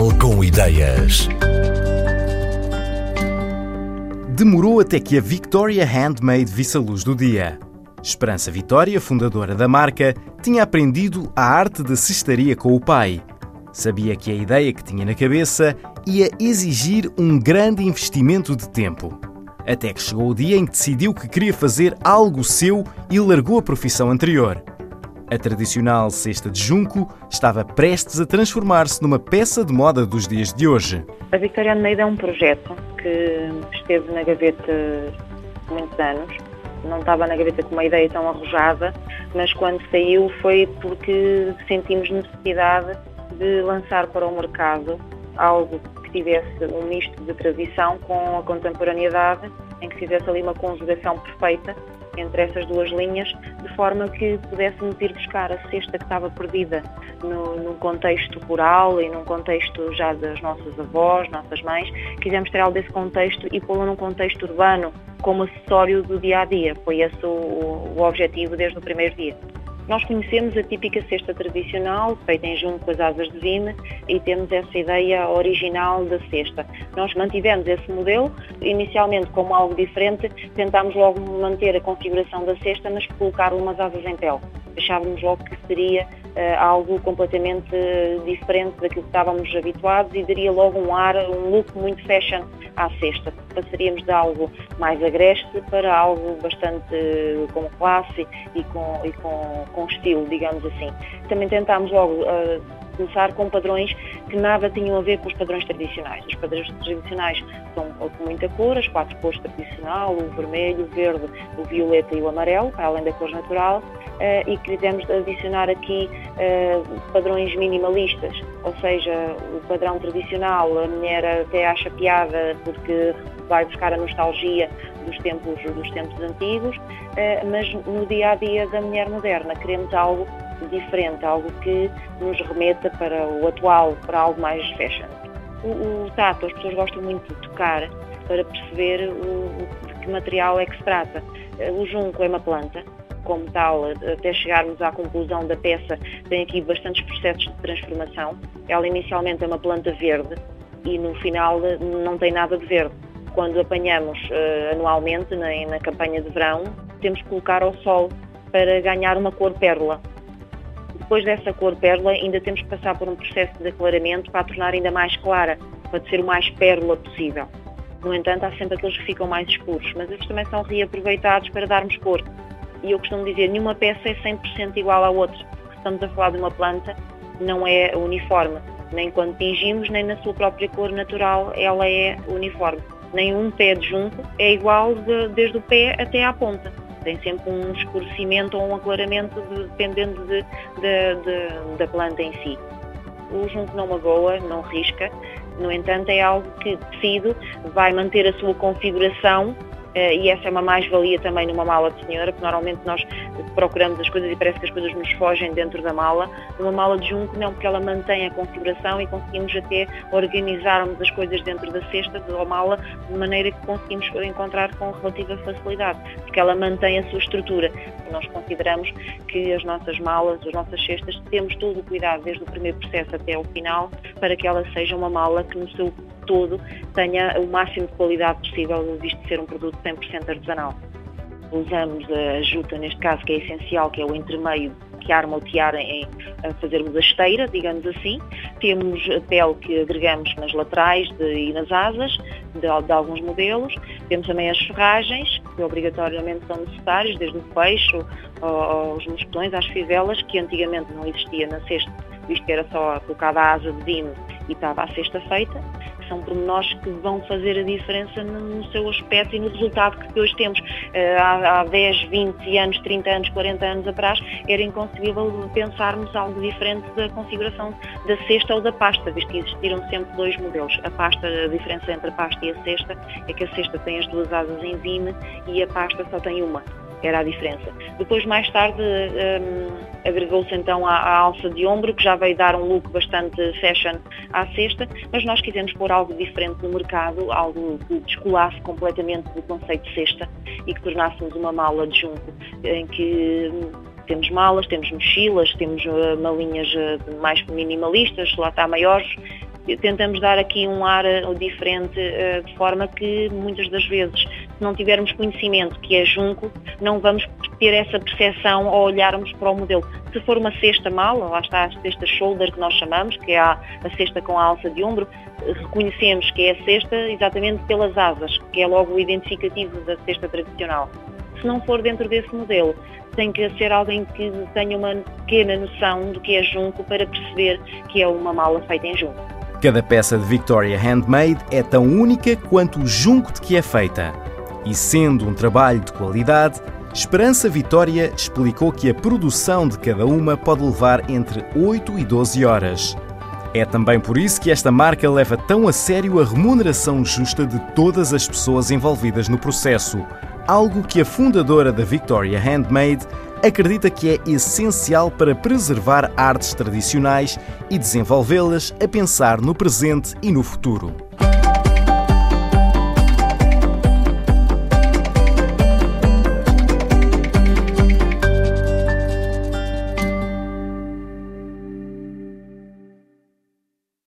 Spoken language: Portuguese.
Com ideias. Demorou até que a Victoria Handmade visse a luz do dia. Esperança Vitória, fundadora da marca, tinha aprendido a arte da cestaria com o pai. Sabia que a ideia que tinha na cabeça ia exigir um grande investimento de tempo. Até que chegou o dia em que decidiu que queria fazer algo seu e largou a profissão anterior. A tradicional cesta de junco estava prestes a transformar-se numa peça de moda dos dias de hoje. A Victoria Almeida é um projeto que esteve na gaveta há muitos anos. Não estava na gaveta com uma ideia tão arrojada, mas quando saiu foi porque sentimos necessidade de lançar para o mercado algo que tivesse um misto de tradição com a contemporaneidade, em que fizesse ali uma conjugação perfeita entre essas duas linhas, de forma que pudéssemos ir buscar a cesta que estava perdida no, num contexto rural e num contexto já das nossas avós, nossas mães. Quisemos ter algo desse contexto e pô-lo num contexto urbano, como acessório do dia a dia. Foi esse o, o objetivo desde o primeiro dia. Nós conhecemos a típica cesta tradicional, feita em junto com as asas de vime, e temos essa ideia original da cesta. Nós mantivemos esse modelo, inicialmente como algo diferente, tentámos logo manter a configuração da cesta, mas colocar umas asas em pele. Achávamos logo que seria algo completamente diferente daquilo que estávamos habituados e daria logo um ar, um look muito fashion à cesta. Passaríamos de algo mais agreste para algo bastante com classe e com, e com, com estilo, digamos assim. Também tentámos logo uh, começar com padrões que nada tinham a ver com os padrões tradicionais. Os padrões tradicionais são com muita cor, as quatro cores tradicional, o vermelho, o verde, o violeta e o amarelo, além da cor natural, e quisemos adicionar aqui uh, padrões minimalistas, ou seja, o padrão tradicional, a mulher até acha piada porque vai buscar a nostalgia dos tempos, dos tempos antigos, uh, mas no dia a dia da mulher moderna queremos algo diferente, algo que nos remeta para o atual, para algo mais fashion. O, o tato, as pessoas gostam muito de tocar para perceber o, de que material é que se trata. O junco é uma planta, como tal, até chegarmos à conclusão da peça, tem aqui bastantes processos de transformação. Ela inicialmente é uma planta verde e no final não tem nada de verde. Quando apanhamos uh, anualmente na, na campanha de verão, temos que colocar ao sol para ganhar uma cor pérola. Depois dessa cor pérola, ainda temos que passar por um processo de aclaramento para a tornar ainda mais clara, para ser o mais pérola possível. No entanto, há sempre aqueles que ficam mais escuros, mas estes também são reaproveitados para darmos cor e eu costumo dizer, nenhuma peça é 100% igual à outra. Estamos a falar de uma planta, não é uniforme. Nem quando tingimos, nem na sua própria cor natural, ela é uniforme. Nenhum pé de junco é igual de, desde o pé até à ponta. Tem sempre um escurecimento ou um aclaramento de, dependendo de, da planta em si. O junco não magoa, não risca, no entanto é algo que tecido vai manter a sua configuração e essa é uma mais-valia também numa mala de senhora, porque normalmente nós procuramos as coisas e parece que as coisas nos fogem dentro da mala. Numa mala de junco não, porque ela mantém a configuração e conseguimos até organizarmos as coisas dentro da cesta ou mala de maneira que conseguimos encontrar com relativa facilidade, porque ela mantém a sua estrutura. Nós consideramos que as nossas malas, as nossas cestas, temos todo o cuidado desde o primeiro processo até o final para que ela seja uma mala que no seu todo tenha o máximo de qualidade possível, visto ser um produto 100% artesanal. Usamos a juta, neste caso, que é essencial, que é o entremeio que arma o tiara em fazermos a esteira, digamos assim. Temos a pele que agregamos nas laterais de, e nas asas de, de, alguns modelos. Temos também as ferragens, que obrigatoriamente são necessárias, desde o peixe aos mosquetões, às fivelas, que antigamente não existia na cesta, visto que era só colocada a asa de vinho e estava a cesta feita são pormenores que vão fazer a diferença no, seu aspecto e no resultado que hoje temos. Eh, há, há 10, 20 anos, 30 anos, 40 anos atrás, era inconcebível pensarmos algo diferente da configuração da cesta ou da pasta, visto que existiram sempre dois modelos. A pasta, a diferença entre a pasta e a cesta é que a cesta tem as duas asas em vime e a pasta só tem uma era a diferença. Depois, mais tarde, um, agregou-se então a, alça de ombro, que já veio dar um look bastante fashion à cesta, mas nós quisemos pôr algo diferente no mercado, algo que descolasse completamente do conceito de cesta e que tornássemos uma mala de junco, em que hum, temos malas, temos mochilas, temos uh, malinhas uh, mais minimalistas, lá está maiores, tentamos dar aqui um ar diferente, de forma que muitas das vezes, se não tivermos conhecimento que é junco, não vamos ter essa percepção ao olharmos para o modelo. Se for uma cesta mala, lá está a cesta shoulder que nós chamamos, que é a, a cesta com a alça de ombro, reconhecemos que é a cesta exatamente pelas asas, que é logo o identificativo da cesta tradicional. Se não for dentro desse modelo, tem que ser alguém que tenha uma pequena noção do que é junco para perceber que é uma mala feita em junco. Cada peça de Victoria Handmade é tão única quanto o junco de que é feita. E sendo um trabalho de qualidade, Esperança Vitória explicou que a produção de cada uma pode levar entre 8 e 12 horas. É também por isso que esta marca leva tão a sério a remuneração justa de todas as pessoas envolvidas no processo, algo que a fundadora da Victoria Handmade acredita que é essencial para preservar artes tradicionais e desenvolvê-las a pensar no presente e no futuro.